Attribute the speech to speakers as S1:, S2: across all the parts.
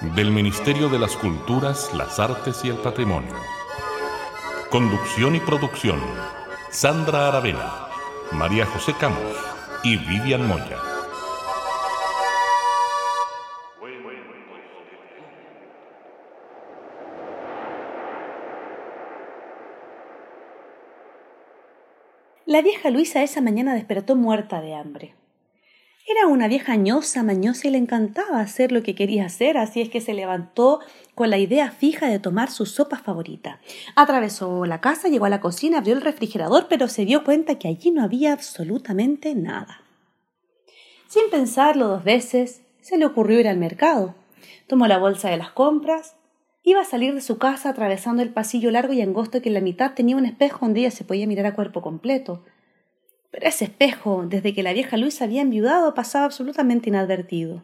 S1: del Ministerio de las Culturas, las Artes y el Patrimonio. Conducción y producción, Sandra Aravena, María José Camos y Vivian Moya.
S2: La vieja Luisa esa mañana despertó muerta de hambre. Era una vieja añosa, mañosa y le encantaba hacer lo que quería hacer, así es que se levantó con la idea fija de tomar su sopa favorita. Atravesó la casa, llegó a la cocina, abrió el refrigerador, pero se dio cuenta que allí no había absolutamente nada. Sin pensarlo dos veces, se le ocurrió ir al mercado. Tomó la bolsa de las compras, iba a salir de su casa atravesando el pasillo largo y angosto que en la mitad tenía un espejo donde ella se podía mirar a cuerpo completo. Pero ese espejo, desde que la vieja Luisa había enviudado, pasaba absolutamente inadvertido.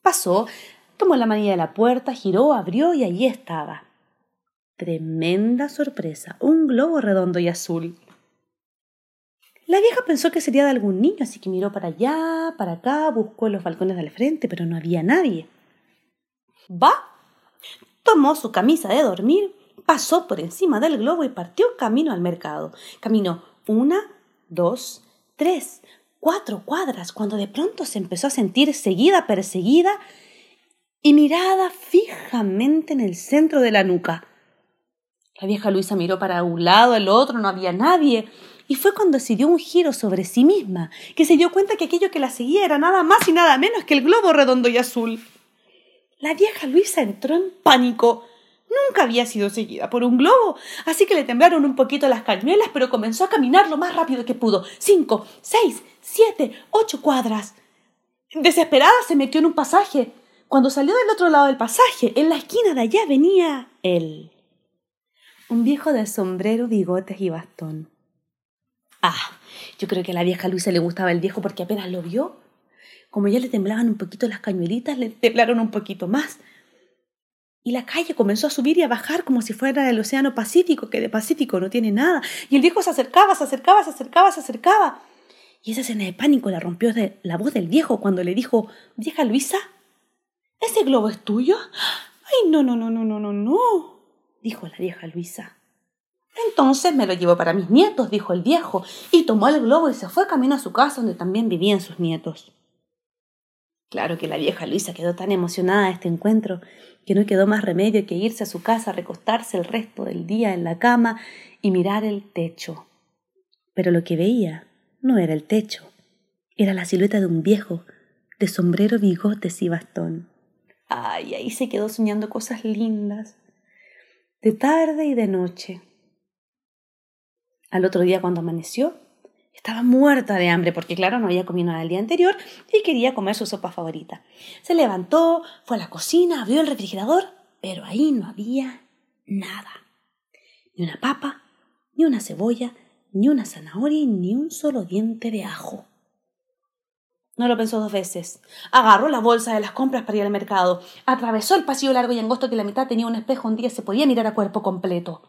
S2: Pasó, tomó la manilla de la puerta, giró, abrió y allí estaba. Tremenda sorpresa, un globo redondo y azul. La vieja pensó que sería de algún niño, así que miró para allá, para acá, buscó en los balcones del frente, pero no había nadie. Va, tomó su camisa de dormir, pasó por encima del globo y partió camino al mercado. Caminó una, dos, tres, cuatro cuadras, cuando de pronto se empezó a sentir seguida, perseguida y mirada fijamente en el centro de la nuca. La vieja Luisa miró para un lado, el otro, no había nadie, y fue cuando se dio un giro sobre sí misma, que se dio cuenta que aquello que la seguía era nada más y nada menos que el globo redondo y azul. La vieja Luisa entró en pánico. Nunca había sido seguida por un globo, así que le temblaron un poquito las cañuelas, pero comenzó a caminar lo más rápido que pudo. Cinco, seis, siete, ocho cuadras. Desesperada se metió en un pasaje. Cuando salió del otro lado del pasaje, en la esquina de allá venía él. Un viejo de sombrero, bigotes y bastón. Ah, yo creo que a la vieja Luisa le gustaba el viejo porque apenas lo vio. Como ya le temblaban un poquito las cañuelitas, le temblaron un poquito más y la calle comenzó a subir y a bajar como si fuera el Océano Pacífico, que de Pacífico no tiene nada. Y el viejo se acercaba, se acercaba, se acercaba, se acercaba. Y esa escena de pánico la rompió de la voz del viejo cuando le dijo, vieja Luisa, ¿ese globo es tuyo? Ay, no, no, no, no, no, no, no, dijo la vieja Luisa. Entonces me lo llevo para mis nietos, dijo el viejo, y tomó el globo y se fue camino a su casa donde también vivían sus nietos. Claro que la vieja Luisa quedó tan emocionada de este encuentro que no quedó más remedio que irse a su casa, recostarse el resto del día en la cama y mirar el techo. Pero lo que veía no era el techo, era la silueta de un viejo, de sombrero, bigotes y bastón. Ay, ahí se quedó soñando cosas lindas, de tarde y de noche. Al otro día cuando amaneció, estaba muerta de hambre porque, claro, no había comido nada el día anterior y quería comer su sopa favorita. Se levantó, fue a la cocina, abrió el refrigerador, pero ahí no había nada. Ni una papa, ni una cebolla, ni una zanahoria, ni un solo diente de ajo. No lo pensó dos veces. Agarró la bolsa de las compras para ir al mercado. Atravesó el pasillo largo y angosto que la mitad tenía un espejo día se podía mirar a cuerpo completo.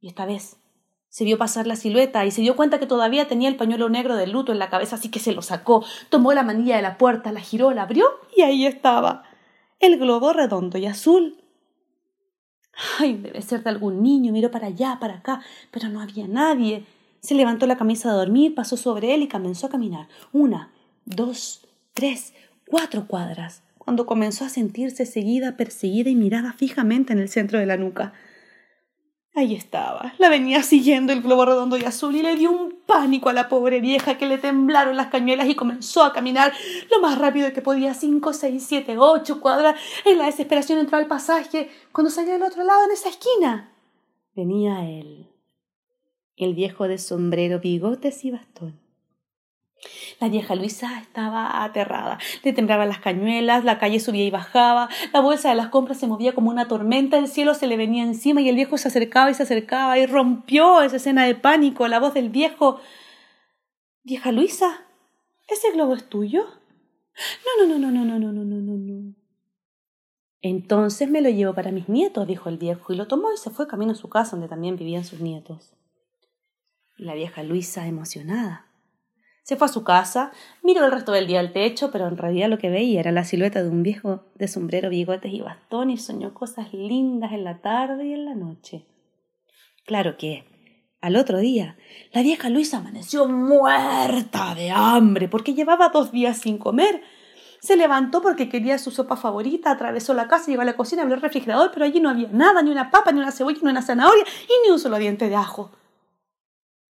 S2: Y esta vez se vio pasar la silueta y se dio cuenta que todavía tenía el pañuelo negro de luto en la cabeza, así que se lo sacó, tomó la manilla de la puerta, la giró, la abrió y ahí estaba. El globo redondo y azul. Ay, debe ser de algún niño. Miró para allá, para acá, pero no había nadie. Se levantó la camisa de dormir, pasó sobre él y comenzó a caminar. Una, dos, tres, cuatro cuadras, cuando comenzó a sentirse seguida, perseguida y mirada fijamente en el centro de la nuca. Ahí estaba, la venía siguiendo el globo redondo y azul y le dio un pánico a la pobre vieja que le temblaron las cañuelas y comenzó a caminar lo más rápido que podía, cinco, seis, siete, ocho cuadras. En la desesperación entró al pasaje cuando salió del otro lado en esa esquina. Venía él, el viejo de sombrero, bigotes y bastón. La vieja Luisa estaba aterrada. Le temblaban las cañuelas, la calle subía y bajaba, la bolsa de las compras se movía como una tormenta, el cielo se le venía encima y el viejo se acercaba y se acercaba y rompió esa escena de pánico. La voz del viejo. Vieja Luisa, ¿ese globo es tuyo? No, no, no, no, no, no, no, no, no, no. Entonces me lo llevo para mis nietos, dijo el viejo, y lo tomó y se fue camino a su casa donde también vivían sus nietos. La vieja Luisa, emocionada, se fue a su casa, miró el resto del día al techo, pero en realidad lo que veía era la silueta de un viejo de sombrero, bigotes y bastón y soñó cosas lindas en la tarde y en la noche. Claro que, al otro día, la vieja Luisa amaneció muerta de hambre porque llevaba dos días sin comer. Se levantó porque quería su sopa favorita, atravesó la casa, llegó a la cocina, abrió el refrigerador, pero allí no había nada, ni una papa, ni una cebolla, ni una zanahoria, y ni un solo diente de ajo.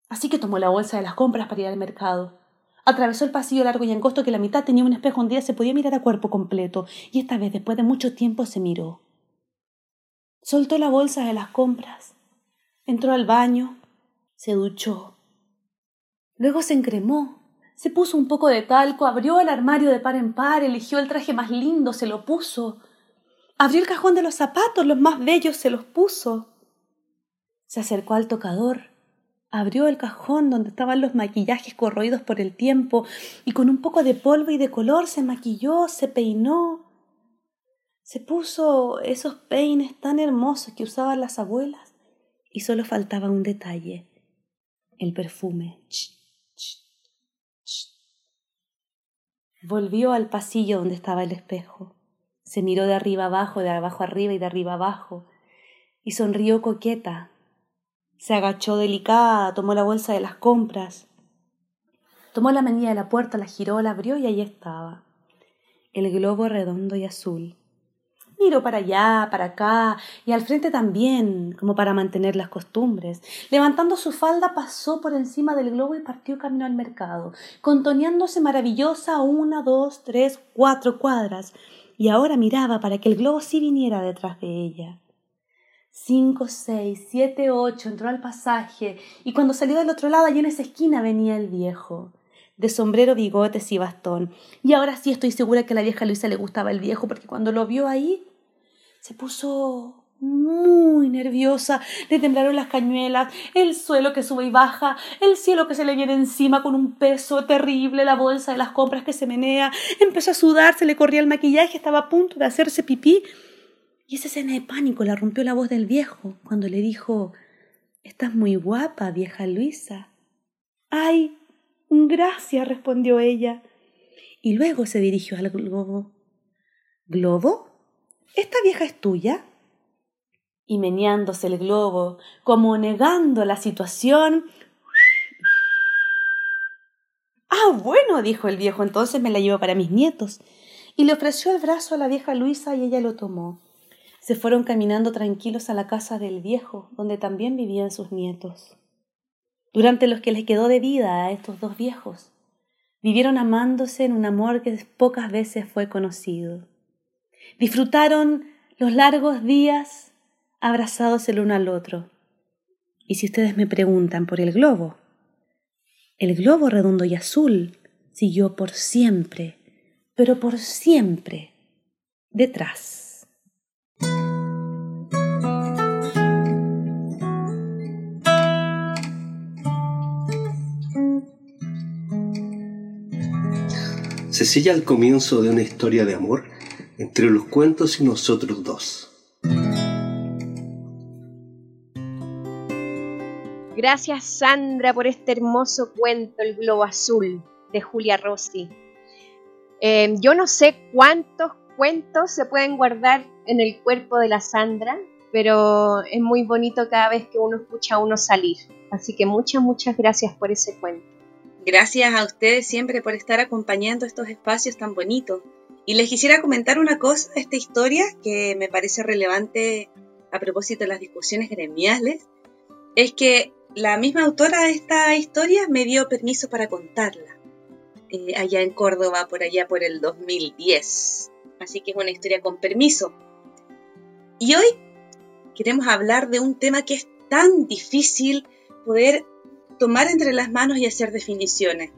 S2: Así que tomó la bolsa de las compras para ir al mercado. Atravesó el pasillo largo y angosto que la mitad tenía un espejo donde se podía mirar a cuerpo completo, y esta vez, después de mucho tiempo, se miró. Soltó la bolsa de las compras, entró al baño, se duchó. Luego se encremó, se puso un poco de talco, abrió el armario de par en par, eligió el traje más lindo, se lo puso. Abrió el cajón de los zapatos, los más bellos, se los puso. Se acercó al tocador, abrió el cajón donde estaban los maquillajes corroídos por el tiempo y con un poco de polvo y de color se maquilló, se peinó. Se puso esos peines tan hermosos que usaban las abuelas y solo faltaba un detalle, el perfume. Volvió al pasillo donde estaba el espejo. Se miró de arriba abajo, de abajo arriba y de arriba abajo, y sonrió coqueta se agachó delicada, tomó la bolsa de las compras. Tomó la manilla de la puerta, la giró, la abrió y ahí estaba. El globo redondo y azul. Miró para allá, para acá, y al frente también, como para mantener las costumbres. Levantando su falda, pasó por encima del globo y partió camino al mercado, contoneándose maravillosa una, dos, tres, cuatro cuadras, y ahora miraba para que el globo sí viniera detrás de ella. Cinco, seis, siete, ocho, entró al pasaje, y cuando salió del otro lado, allí en esa esquina venía el viejo, de sombrero, bigotes y bastón. Y ahora sí estoy segura que a la vieja Luisa le gustaba el viejo, porque cuando lo vio ahí, se puso muy nerviosa, le temblaron las cañuelas, el suelo que sube y baja, el cielo que se le viene encima con un peso terrible, la bolsa de las compras que se menea, empezó a sudar, se le corría el maquillaje, estaba a punto de hacerse pipí y esa escena de pánico la rompió la voz del viejo cuando le dijo Estás muy guapa, vieja Luisa. Ay, gracias, respondió ella. Y luego se dirigió al globo. ¿Globo? ¿Esta vieja es tuya? Y meneándose el globo, como negando la situación. Ah, bueno, dijo el viejo, entonces me la llevo para mis nietos. Y le ofreció el brazo a la vieja Luisa y ella lo tomó se fueron caminando tranquilos a la casa del viejo, donde también vivían sus nietos. Durante los que les quedó de vida a estos dos viejos, vivieron amándose en un amor que pocas veces fue conocido. Disfrutaron los largos días abrazados el uno al otro. Y si ustedes me preguntan por el globo, el globo redondo y azul siguió por siempre, pero por siempre, detrás.
S3: Se el comienzo de una historia de amor entre los cuentos y nosotros dos.
S4: Gracias Sandra por este hermoso cuento, El Globo Azul, de Julia Rossi. Eh, yo no sé cuántos cuentos se pueden guardar en el cuerpo de la Sandra, pero es muy bonito cada vez que uno escucha a uno salir. Así que muchas, muchas gracias por ese cuento.
S5: Gracias a ustedes siempre por estar acompañando estos espacios tan bonitos. Y les quisiera comentar una cosa de esta historia que me parece relevante a propósito de las discusiones gremiales. Es que la misma autora de esta historia me dio permiso para contarla. Eh, allá en Córdoba, por allá por el 2010. Así que es una historia con permiso. Y hoy queremos hablar de un tema que es tan difícil poder tomar entre las manos y hacer definiciones.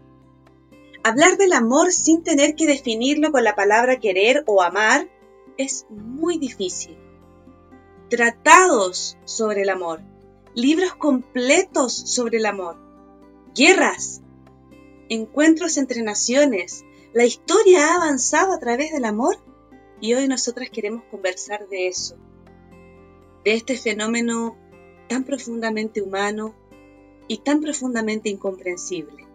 S5: Hablar del amor sin tener que definirlo con la palabra querer o amar es muy difícil. Tratados sobre el amor, libros completos sobre el amor, guerras, encuentros entre naciones, la historia ha avanzado a través del amor y hoy nosotras queremos conversar de eso, de este fenómeno tan profundamente humano y tan profundamente incomprensible.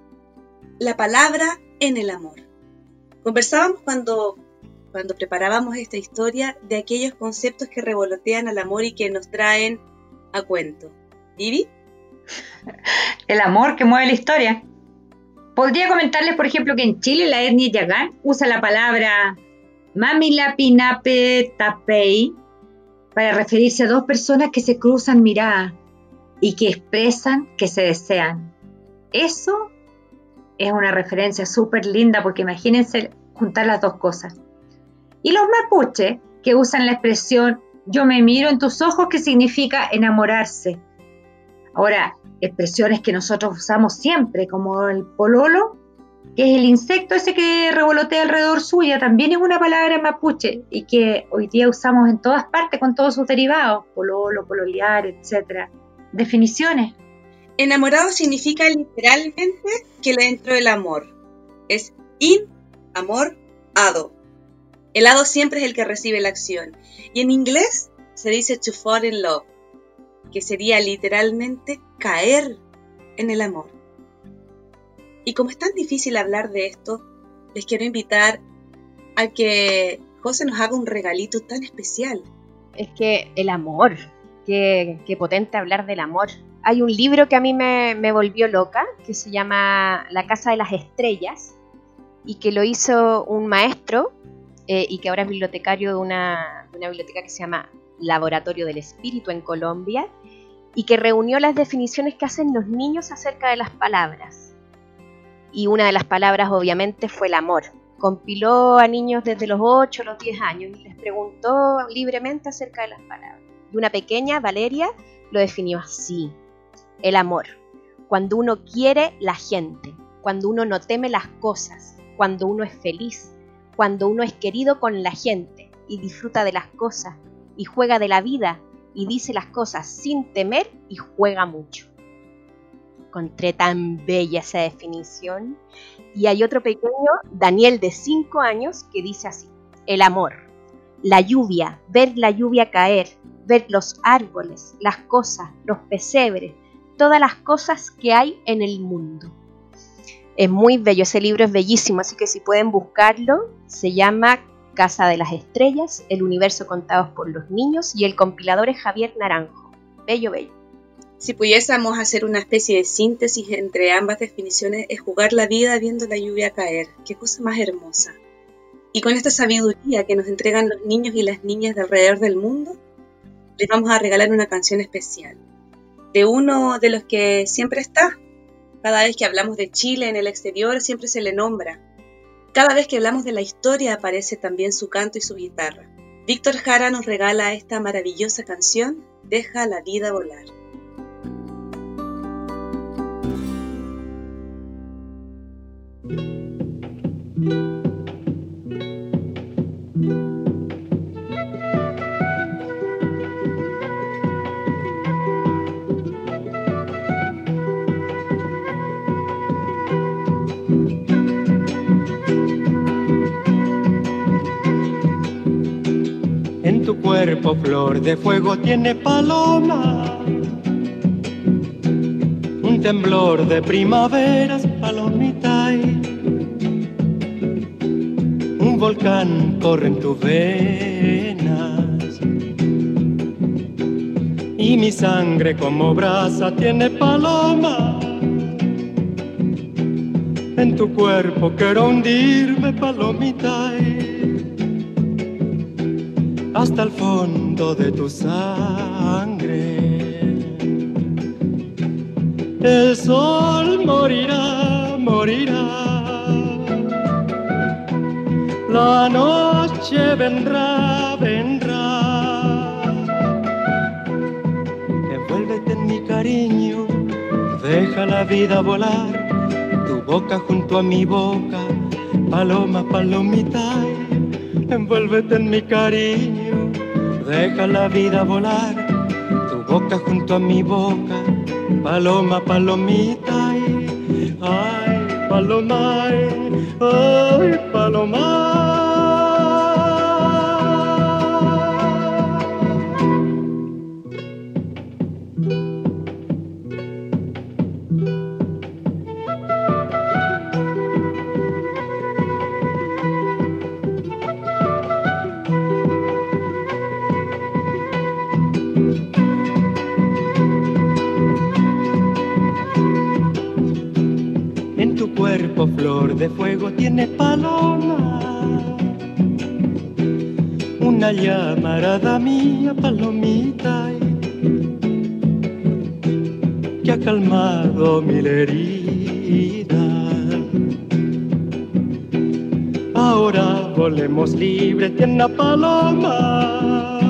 S5: La palabra en el amor. Conversábamos cuando, cuando preparábamos esta historia de aquellos conceptos que revolotean al amor y que nos traen a cuento. ¿Vivi?
S6: El amor que mueve la historia. Podría comentarles, por ejemplo, que en Chile la etnia Yagán usa la palabra Mamilapinape Tapei para referirse a dos personas que se cruzan miradas y que expresan que se desean. Eso es una referencia súper linda porque imagínense juntar las dos cosas. Y los mapuche que usan la expresión yo me miro en tus ojos que significa enamorarse. Ahora, expresiones que nosotros usamos siempre, como el pololo, que es el insecto ese que revolotea alrededor suya, también es una palabra mapuche y que hoy día usamos en todas partes con todos sus derivados, pololo, pololear, etc. Definiciones.
S5: Enamorado significa literalmente que le entró el amor. Es in, amor, ado. El ado siempre es el que recibe la acción. Y en inglés se dice to fall in love que sería literalmente caer en el amor. Y como es tan difícil hablar de esto, les quiero invitar a que José nos haga un regalito tan especial.
S4: Es que el amor, qué, potente hablar del amor. Hay un libro que a mí me, volvió loca, que se llama La Casa de las Estrellas, y que lo hizo un maestro eh, y que ahora es bibliotecario de una, biblioteca que se llama Laboratorio del Espíritu en Colombia, y que reunió las definiciones que hacen los niños acerca de las palabras. Y una de las palabras obviamente fue el amor. Compiló a niños desde los 8 a los 10 años y les preguntó libremente acerca de las palabras. Y una pequeña, Valeria, lo definió así. El amor. Cuando uno quiere la gente, cuando uno no teme las cosas, cuando uno es feliz, cuando uno es querido con la gente y disfruta de las cosas y juega de la vida y dice las cosas sin temer y juega mucho. Encontré tan bella esa definición. Y hay otro pequeño, Daniel de 5 años, que dice así, el amor, la lluvia, ver la lluvia caer, ver los árboles, las cosas, los pesebres, todas las cosas que hay en el mundo. Es muy bello, ese libro es bellísimo, así que si pueden buscarlo, se llama Casa de las Estrellas, El Universo Contados por los Niños y el compilador es Javier Naranjo. Bello, bello.
S5: Si pudiésemos hacer una especie de síntesis entre ambas definiciones, es jugar la vida viendo la lluvia caer. Qué cosa más hermosa. Y con esta sabiduría que nos entregan los niños y las niñas de alrededor del mundo, les vamos a regalar una canción especial. De uno de los que siempre está. Cada vez que hablamos de Chile en el exterior, siempre se le nombra. Cada vez que hablamos de la historia aparece también su canto y su guitarra. Víctor Jara nos regala esta maravillosa canción, Deja la vida volar.
S7: Cuerpo flor de fuego tiene paloma. Un temblor de primaveras, palomita. Un volcán corre en tus venas. Y mi sangre como brasa tiene paloma. En tu cuerpo quiero hundirme, palomita hasta el fondo de tu sangre. El sol morirá, morirá. La noche vendrá, vendrá. Envuélvete en mi cariño, deja la vida volar boca junto a mi boca, paloma, palomita, envuélvete en mi cariño, deja la vida volar, tu boca junto a mi boca, paloma, palomita, ay, paloma, ay, paloma. Flor de fuego tiene paloma. Una llamarada mía, palomita, que ha calmado mi herida. Ahora volemos libres, tiene paloma.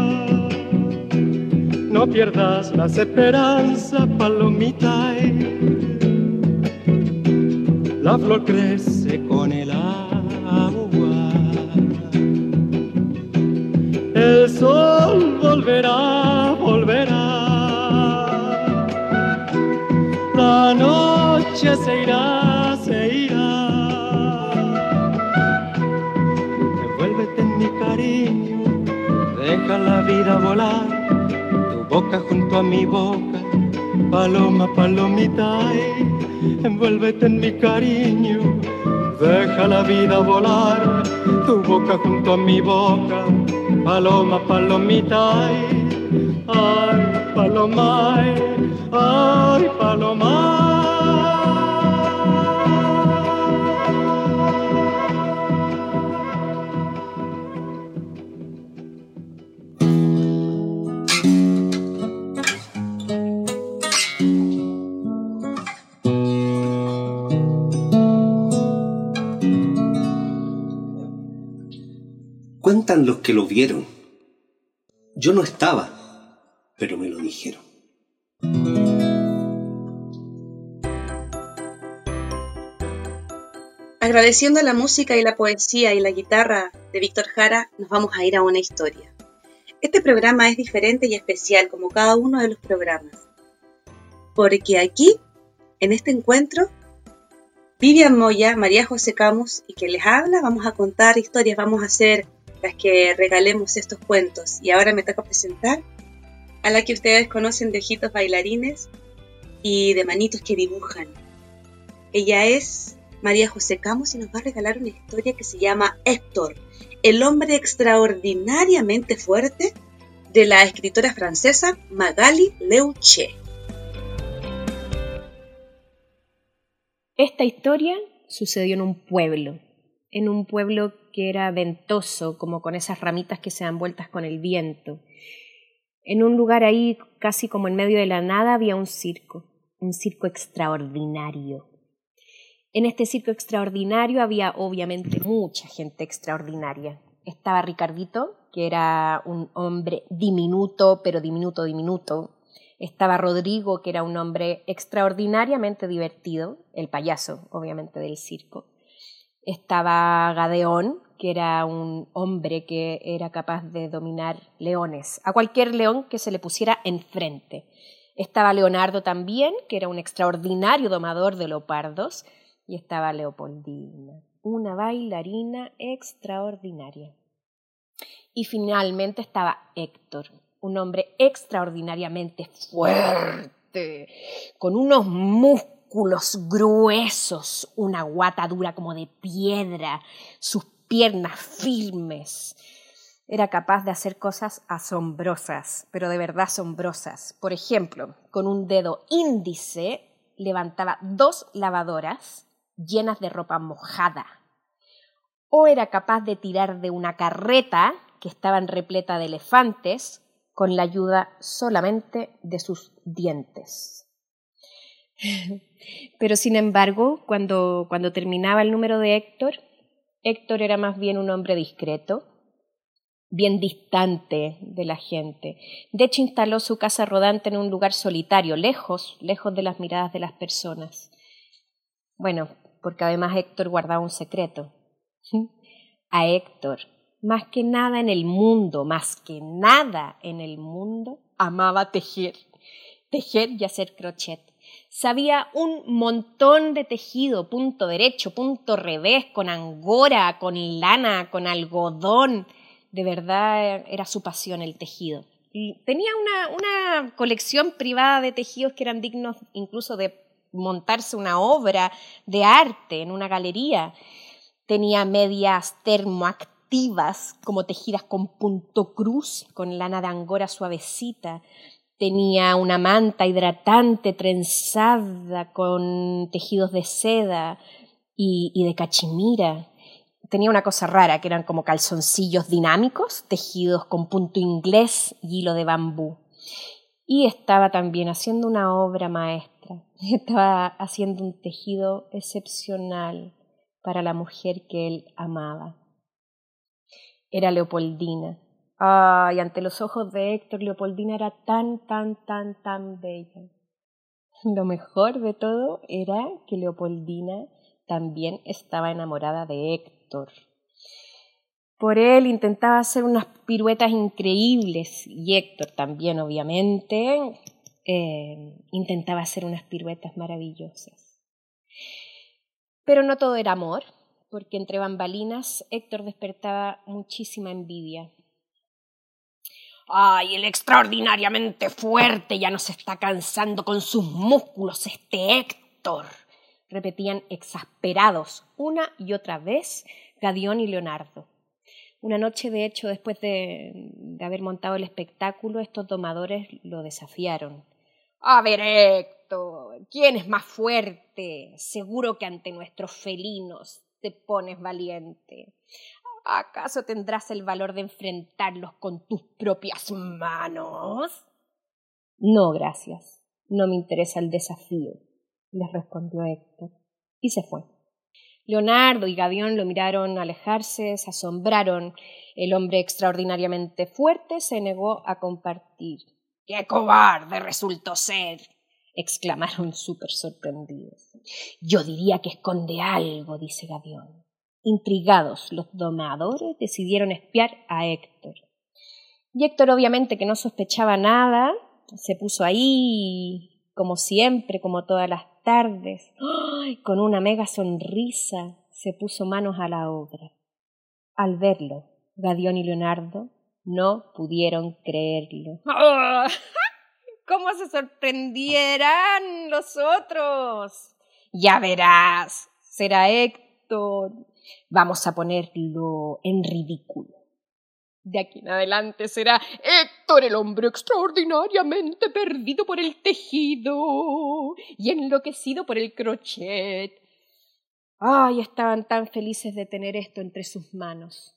S7: No pierdas las esperanzas, palomita la flor crece con el agua. El sol volverá, volverá. La noche se irá, se irá. Envuélvete en mi cariño, deja la vida volar. Tu boca junto a mi boca, paloma, palomita envuélvete en mi cariño, deja la vida volar, tu boca junto a mi boca, paloma, palomita, ay, paloma, ay, paloma.
S3: Que lo vieron. Yo no estaba, pero me lo dijeron.
S5: Agradeciendo la música y la poesía y la guitarra de Víctor Jara, nos vamos a ir a una historia. Este programa es diferente y especial como cada uno de los programas, porque aquí, en este encuentro, Vivian Moya, María José Camus y que les habla, vamos a contar historias, vamos a hacer las que regalemos estos cuentos. Y ahora me toca presentar a la que ustedes conocen de ojitos bailarines y de manitos que dibujan. Ella es María José Camus y nos va a regalar una historia que se llama Héctor, el hombre extraordinariamente fuerte de la escritora francesa Magali Leuché.
S4: Esta historia sucedió en un pueblo, en un pueblo era ventoso, como con esas ramitas que se dan vueltas con el viento. En un lugar ahí, casi como en medio de la nada, había un circo, un circo extraordinario. En este circo extraordinario había obviamente mucha gente extraordinaria. Estaba Ricardito, que era un hombre diminuto, pero diminuto, diminuto. Estaba Rodrigo, que era un hombre extraordinariamente divertido, el payaso, obviamente, del circo estaba Gadeón, que era un hombre que era capaz de dominar leones, a cualquier león que se le pusiera enfrente. Estaba Leonardo también, que era un extraordinario domador de leopardos, y estaba Leopoldina, una bailarina extraordinaria. Y finalmente estaba Héctor, un hombre extraordinariamente fuerte, con unos músculos gruesos, una guata dura como de piedra, sus piernas firmes. Era capaz de hacer cosas asombrosas, pero de verdad asombrosas. Por ejemplo, con un dedo índice levantaba dos lavadoras llenas de ropa mojada. O era capaz de tirar de una carreta que estaba repleta de elefantes con la ayuda solamente de sus dientes. Pero sin embargo, cuando, cuando terminaba el número de Héctor, Héctor era más bien un hombre discreto, bien distante de la gente. De hecho, instaló su casa rodante en un lugar solitario, lejos, lejos de las miradas de las personas. Bueno, porque además Héctor guardaba un secreto. A Héctor, más que nada en el mundo, más que nada en el mundo, amaba tejer. Tejer y hacer crochet. Sabía un montón de tejido, punto derecho, punto revés, con angora, con lana, con algodón. De verdad era su pasión el tejido. Y tenía una, una colección privada de tejidos que eran dignos incluso de montarse una obra de arte en una galería. Tenía medias termoactivas, como tejidas con punto cruz, con lana de angora suavecita. Tenía una manta hidratante trenzada con tejidos de seda y, de cachemira tenía una cosa rara, que eran como calzoncillos dinámicos, tejidos con punto inglés y hilo de bambú. Y estaba también haciendo una obra maestra, estaba haciendo un tejido excepcional para la mujer que él amaba. Era Leopoldina. Ay, ante los ojos de Héctor, Leopoldina era tan, tan, tan, tan bella. Lo mejor de todo era que Leopoldina también estaba enamorada de Héctor. Por él intentaba hacer unas piruetas increíbles y Héctor también, obviamente, eh, intentaba hacer unas piruetas maravillosas. Pero no todo era amor, porque entre bambalinas Héctor despertaba muchísima envidia. ¡Ay, el extraordinariamente fuerte ya nos está cansando con sus músculos este Héctor! repetían exasperados una y otra vez Gadión y Leonardo. Una noche, de hecho, después de, de, haber montado el espectáculo, estos domadores lo desafiaron. A ver, Héctor, ¿quién es más fuerte? Seguro que ante nuestros felinos te pones valiente. ¿Acaso tendrás el valor de enfrentarlos con tus propias manos? No, gracias. No me interesa el desafío les respondió Héctor, y se fue. Leonardo y Gadión lo miraron alejarse, se asombraron. El hombre extraordinariamente fuerte se negó a compartir. ¡Qué cobarde resultó ser! exclamaron súper sorprendidos. Yo diría que esconde algo, dice Gadión. Intrigados, los domadores decidieron espiar a Héctor. Y Héctor, obviamente que no sospechaba nada, se puso ahí, como siempre, como todas las tardes, con una mega sonrisa, se puso manos a la obra. Al verlo, Gadión y Leonardo no pudieron creerlo. ¿Cómo se sorprendieran los otros? Ya verás, será Héctor. Vamos a ponerlo en ridículo. De aquí en adelante será Héctor el hombre extraordinariamente perdido por el tejido y enloquecido por el crochet. Ay, estaban tan felices de tener esto entre sus manos.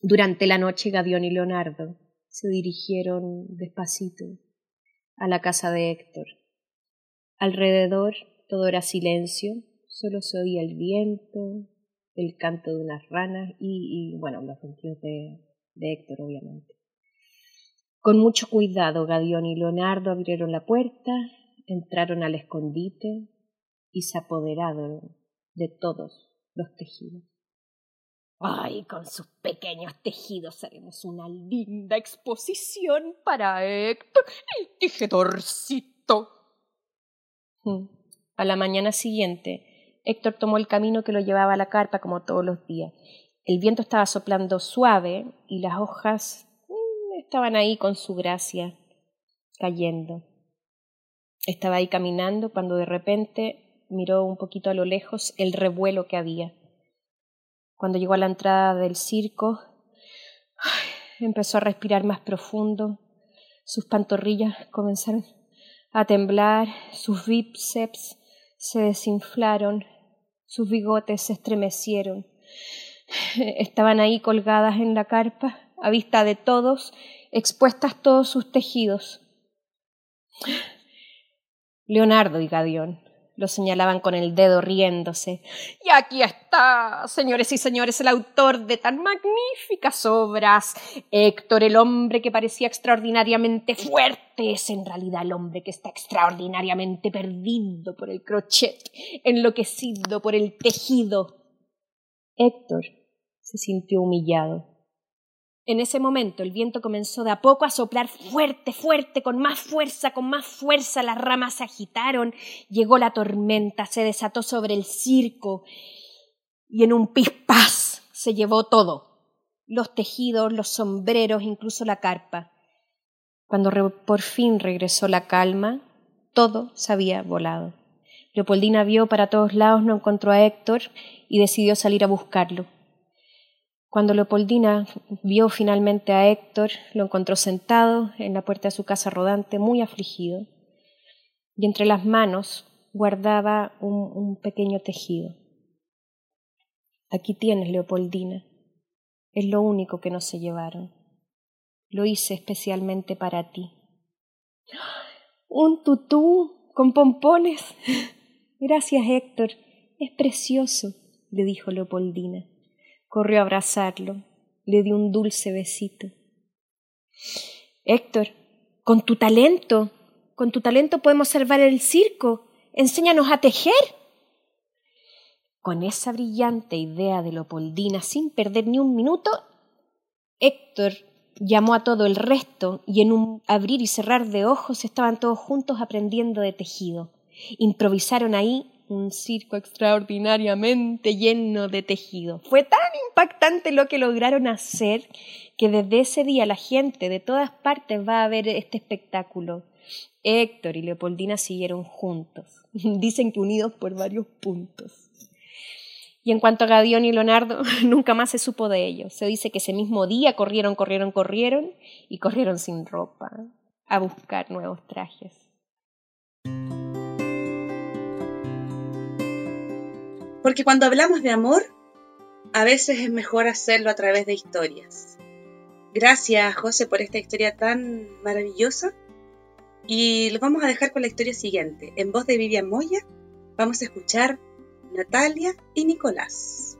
S4: Durante la noche Gadión y Leonardo se dirigieron despacito a la casa de Héctor. Alrededor todo era silencio, solo se oía el viento, el canto de unas ranas y, y bueno, los sentidos de, de Héctor, obviamente. Con mucho cuidado, Gadión y Leonardo abrieron la puerta, entraron al escondite y se apoderaron de todos los tejidos. ¡Ay, con sus pequeños tejidos haremos una linda exposición para Héctor, el tejedorcito! Hmm. A la mañana siguiente, Héctor tomó el camino que lo llevaba a la carpa como todos los días el viento estaba soplando suave y las hojas mm, estaban ahí con su gracia, cayendo. Estaba ahí caminando cuando de repente miró un poquito a lo lejos el revuelo que había. Cuando llegó a la entrada del circo, empezó a respirar más profundo, sus pantorrillas comenzaron a temblar, sus bíceps se desinflaron, sus bigotes se estremecieron estaban ahí colgadas en la carpa, a vista de todos, expuestas todos sus tejidos. Leonardo y Gadión Lo señalaban con el dedo riéndose. Y aquí está, señores y señores, el autor de tan magníficas obras. Héctor, el hombre que parecía extraordinariamente fuerte, es en realidad el hombre que está extraordinariamente perdido por el crochet, enloquecido por el tejido. Héctor se sintió humillado. En ese momento el viento comenzó de a poco a soplar fuerte, fuerte, con más fuerza, con más fuerza. Las ramas se agitaron, llegó la tormenta, se desató sobre el circo y en un pispás se llevó todo. Los tejidos, los sombreros, incluso la carpa. Cuando por fin regresó la calma, todo se había volado. Leopoldina vio para todos lados, no encontró a Héctor y decidió salir a buscarlo. Cuando Leopoldina vio finalmente a Héctor, lo encontró sentado en la puerta de su casa rodante, muy afligido, y entre las manos guardaba un, pequeño tejido. Aquí tienes, Leopoldina. Es lo único que no se llevaron. Lo hice especialmente para ti. Un tutú con pompones. Gracias, Héctor. Es precioso, le dijo Leopoldina. Corrió a abrazarlo, le dio un dulce besito. Héctor, con tu talento, con tu talento podemos salvar el circo. Enséñanos a tejer. Con esa brillante idea de Leopoldina, sin perder ni un minuto, Héctor llamó a todo el resto y en un abrir y cerrar de ojos estaban todos juntos aprendiendo de tejido. Improvisaron ahí un circo extraordinariamente lleno de tejido. Fue tan impactante lo que lograron hacer que desde ese día la gente de todas partes va a ver este espectáculo. Héctor y Leopoldina siguieron juntos, dicen que unidos por varios puntos. Y en cuanto a Gadión y Leonardo, nunca más se supo de ellos. Se dice que ese mismo día corrieron, corrieron, corrieron y corrieron sin ropa a buscar nuevos trajes.
S5: Porque cuando hablamos de amor, a veces es mejor hacerlo a través de historias. Gracias, José, por esta historia tan maravillosa. Y lo vamos a dejar con la historia siguiente. En voz de Vivian Moya, vamos a escuchar Natalia y Nicolás.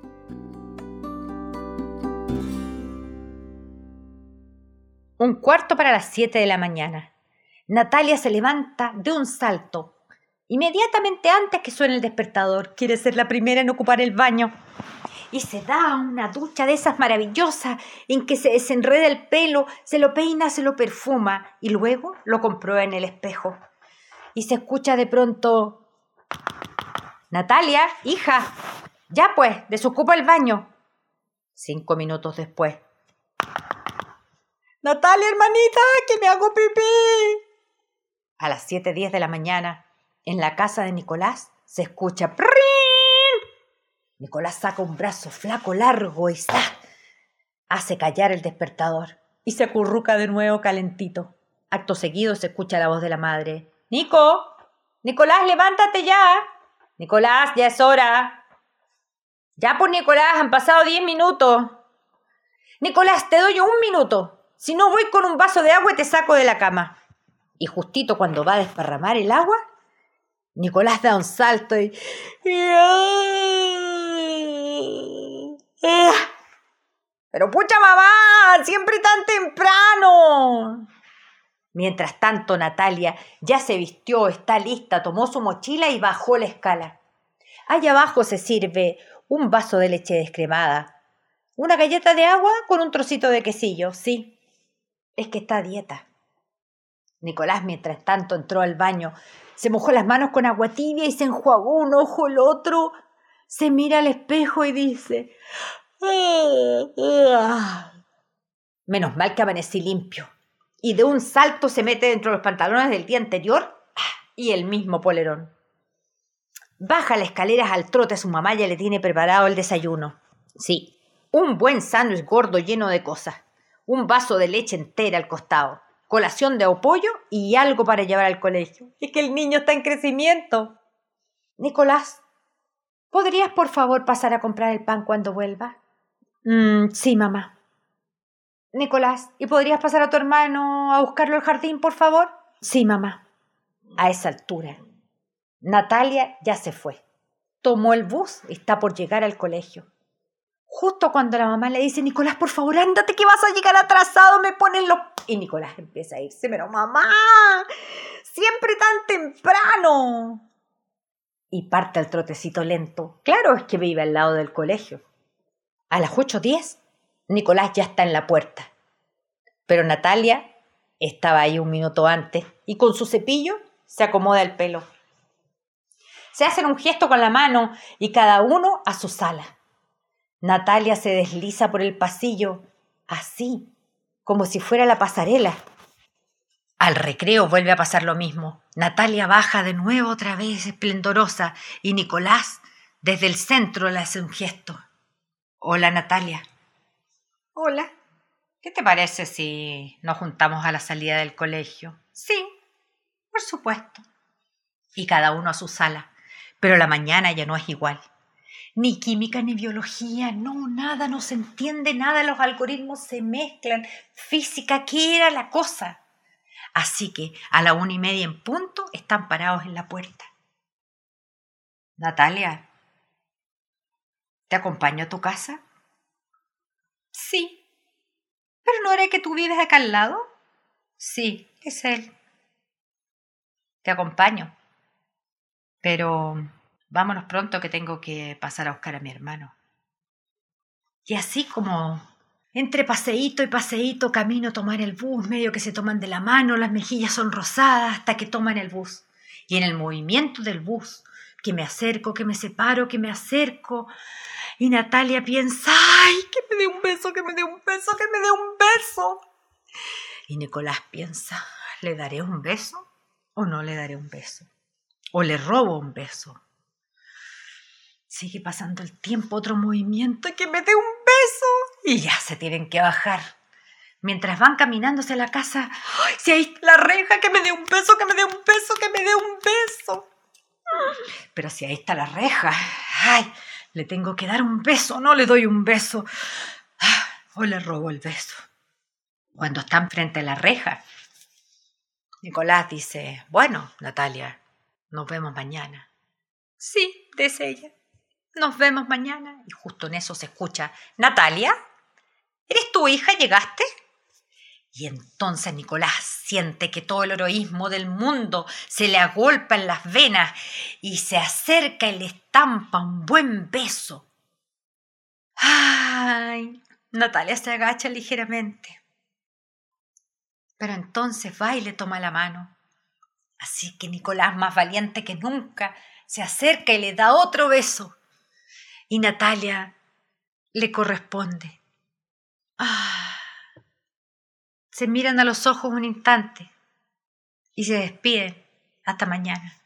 S8: Un cuarto para las siete de la mañana. Natalia se levanta de un salto, Inmediatamente antes que suene el despertador, quiere ser la primera en ocupar el baño. Y se da una ducha de esas maravillosas en que se desenreda el pelo, se lo peina, se lo perfuma y luego lo comprueba en el espejo. Y se escucha de pronto... Natalia, hija, ya pues, desocupa el baño. Cinco minutos después. Natalia, hermanita, que me hago pipí. A las siete diez de la mañana, en la casa de Nicolás se escucha ¡Prin! Nicolás saca un brazo flaco, largo y ¡sa! hace callar el despertador y se acurruca de nuevo calentito. Acto seguido se escucha la voz de la madre. Nico, Nicolás, levántate ya. Nicolás, ya es hora. Ya pues, Nicolás, han pasado diez minutos. Nicolás, te doy un minuto. Si no voy con un vaso de agua y te saco de la cama. Y justito cuando va a desparramar el agua, Nicolás da un salto y... Pero pucha mamá, siempre tan temprano. Mientras tanto, Natalia ya se vistió, está lista, tomó su mochila y bajó la escala. Allá abajo se sirve un vaso de leche descremada, una galleta de agua con un trocito de quesillo, sí. Es que está a dieta. Nicolás, mientras tanto, entró al baño, se mojó las manos con agua tibia y se enjuagó un ojo el otro. Se mira al espejo y dice... Menos mal que amanecí limpio. Y de un salto se mete dentro de los pantalones del día anterior y el mismo polerón. Baja las escaleras al trote, su mamá ya le tiene preparado el desayuno. Sí, un buen sándwich gordo lleno de cosas. Un vaso de leche entera al costado colación de opollo y algo para llevar al colegio. Es que el niño está en crecimiento. Nicolás, ¿podrías por favor pasar a comprar el pan cuando vuelva? Mm, sí, mamá. Nicolás, ¿y podrías pasar a tu hermano a buscarlo al jardín, por favor? Sí, mamá. A esa altura, Natalia ya se fue. Tomó el bus y está por llegar al colegio. Justo cuando la mamá le dice, Nicolás, por favor, ándate que vas a llegar atrasado, me ponen los... Y Nicolás empieza a irse, pero mamá, siempre tan temprano. Y parte al trotecito lento. Claro, es que vive al lado del colegio. A las 8.10, Nicolás ya está en la puerta. Pero Natalia estaba ahí un minuto antes y con su cepillo se acomoda el pelo. Se hacen un gesto con la mano y cada uno a su sala. Natalia se desliza por el pasillo, así, como si fuera la pasarela. Al recreo vuelve a pasar lo mismo. Natalia baja de nuevo otra vez esplendorosa y Nicolás desde el centro le hace un gesto. Hola Natalia. Hola. ¿Qué te parece si nos juntamos a la salida del colegio? Sí, por supuesto. Y cada uno a su sala. Pero la mañana ya no es igual ni química ni biología, no, nada, no se entiende nada, los algoritmos se mezclan, física, ¿qué era la cosa? Así que a la una y media en punto están parados en la puerta. Natalia, ¿te acompaño a tu casa? Sí. ¿Pero no era que tú vives acá al lado? Sí, es él. Te acompaño. Pero Vámonos pronto que tengo que pasar a buscar a mi hermano. Y así como entre paseíto y paseíto camino a tomar el bus, medio que se toman de la mano, las mejillas son rosadas hasta que toman el bus. Y en el movimiento del bus, que me acerco, que me separo, que me acerco, y Natalia piensa, ¡ay, que me dé un beso, que me dé un beso, que me dé un beso! Y Nicolás piensa, ¿le daré un beso o no le daré un beso? ¿O le robo un beso? Sigue pasando el tiempo, otro movimiento, que me dé un beso. Y ya se tienen que bajar. Mientras van caminando hacia la casa, ¡ay, si está la reja, que me dé un beso, que me dé un beso, que me dé un beso! Pero si ahí está la reja, ¡ay! Le tengo que dar un beso, no le doy un beso. Ah, o le robo el beso. Cuando están frente a la reja, Nicolás dice, bueno, Natalia, nos vemos mañana. Sí, dice ella. Nos vemos mañana. Y justo en eso se escucha, Natalia, ¿eres tu hija? ¿Llegaste? Y entonces Nicolás siente que todo el heroísmo del mundo se le agolpa en las venas y se acerca y le estampa un buen beso. ¡Ay! Natalia se agacha ligeramente. Pero entonces va y le toma la mano. Así que Nicolás, más valiente que nunca, se acerca y le da otro beso y Natalia le corresponde. Ah. Se miran a los ojos un instante y se despiden hasta mañana.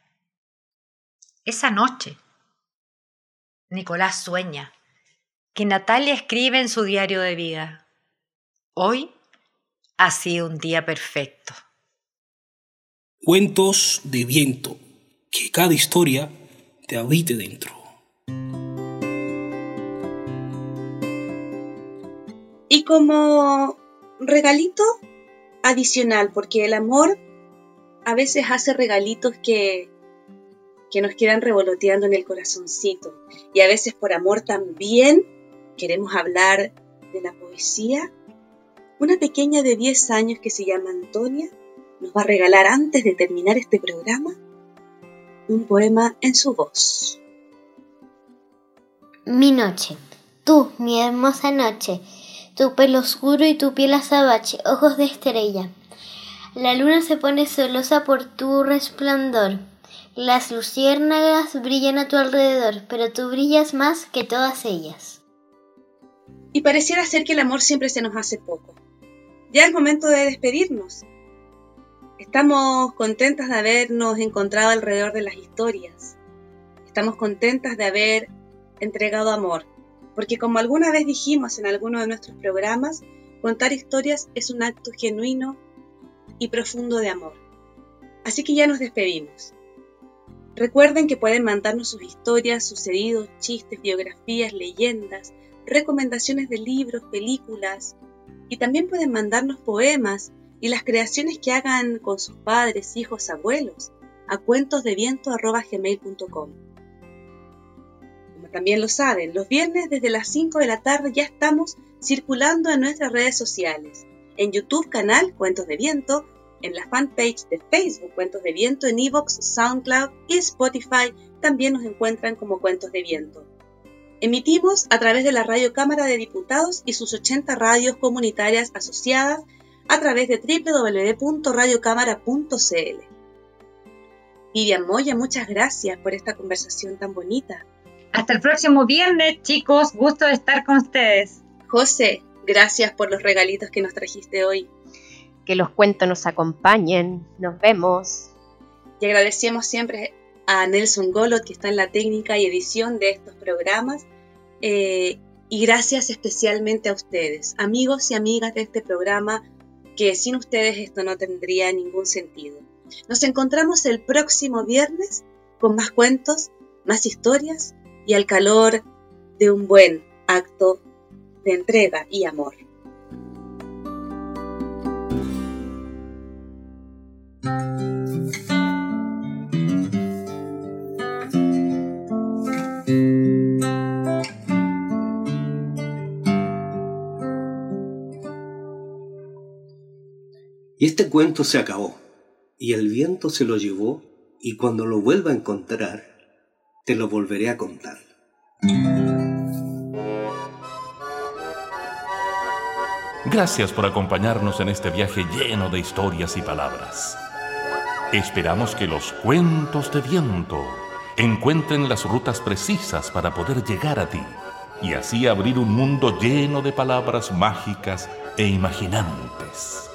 S8: Esa noche, Nicolás sueña que Natalia escribe en su diario de vida, hoy ha sido un día perfecto.
S9: Cuentos de viento, que cada historia te habite dentro.
S5: Y como regalito adicional, porque el amor a veces hace regalitos que, que nos quedan revoloteando en el corazoncito. Y a veces por amor también queremos hablar de la poesía. Una pequeña de 10 años que se llama Antonia nos va a regalar antes de terminar este programa un poema en su voz.
S10: Mi noche, tú, mi hermosa noche, tu pelo oscuro y tu piel azabache, ojos de estrella. La luna se pone celosa por tu resplandor. Las luciérnagas brillan a tu alrededor, pero tú brillas más que todas ellas.
S5: Y pareciera ser que el amor siempre se nos hace poco. Ya es momento de despedirnos. Estamos contentas de habernos encontrado alrededor de las historias. Estamos contentas de haber entregado amor, porque como alguna vez dijimos en alguno de nuestros programas, contar historias es un acto genuino y profundo de amor. Así que ya nos despedimos. Recuerden que pueden mandarnos sus historias, sucedidos, chistes, biografías, leyendas, recomendaciones de libros, películas, y también pueden mandarnos poemas y las creaciones que hagan con sus padres, hijos, abuelos, a cuentosdeviento.gmail.com. También lo saben, los viernes desde las 5 de la tarde ya estamos circulando en nuestras redes sociales. En YouTube canal Cuentos de Viento, en la fanpage de Facebook Cuentos de Viento, en Evox, SoundCloud y Spotify también nos encuentran como Cuentos de Viento. Emitimos a través de la Radio Cámara de Diputados y sus 80 radios comunitarias asociadas a través de www.radiocámara.cl. Vivian Moya, muchas gracias por esta conversación tan bonita.
S8: Hasta el próximo viernes, chicos. Gusto de estar con ustedes.
S5: José, gracias por los regalitos que nos trajiste hoy.
S4: Que los cuentos nos acompañen. Nos vemos.
S5: Y agradecemos siempre a Nelson Golot, que está en la técnica y edición de estos programas. Eh, y gracias especialmente a ustedes, amigos y amigas de este programa, que sin ustedes esto no tendría ningún sentido. Nos encontramos el próximo viernes con más cuentos, más historias y al calor de un buen acto de entrega y amor.
S3: Y este cuento se acabó, y el viento se lo llevó, y cuando lo vuelva a encontrar, te lo volveré a contar.
S1: Gracias por acompañarnos en este viaje lleno de historias y palabras. Esperamos que los cuentos de viento encuentren las rutas precisas para poder llegar a ti y así abrir un mundo lleno de palabras mágicas e imaginantes.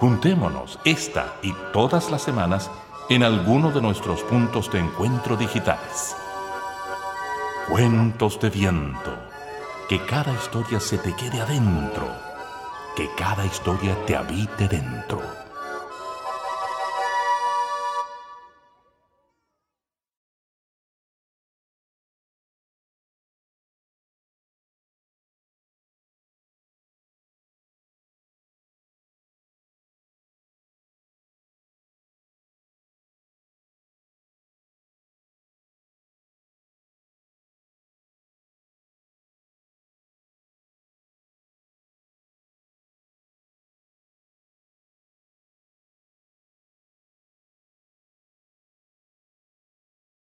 S1: Juntémonos esta y todas las semanas en alguno de nuestros puntos de encuentro digitales. Cuentos de viento. Que cada historia se te quede adentro. Que cada historia te habite dentro.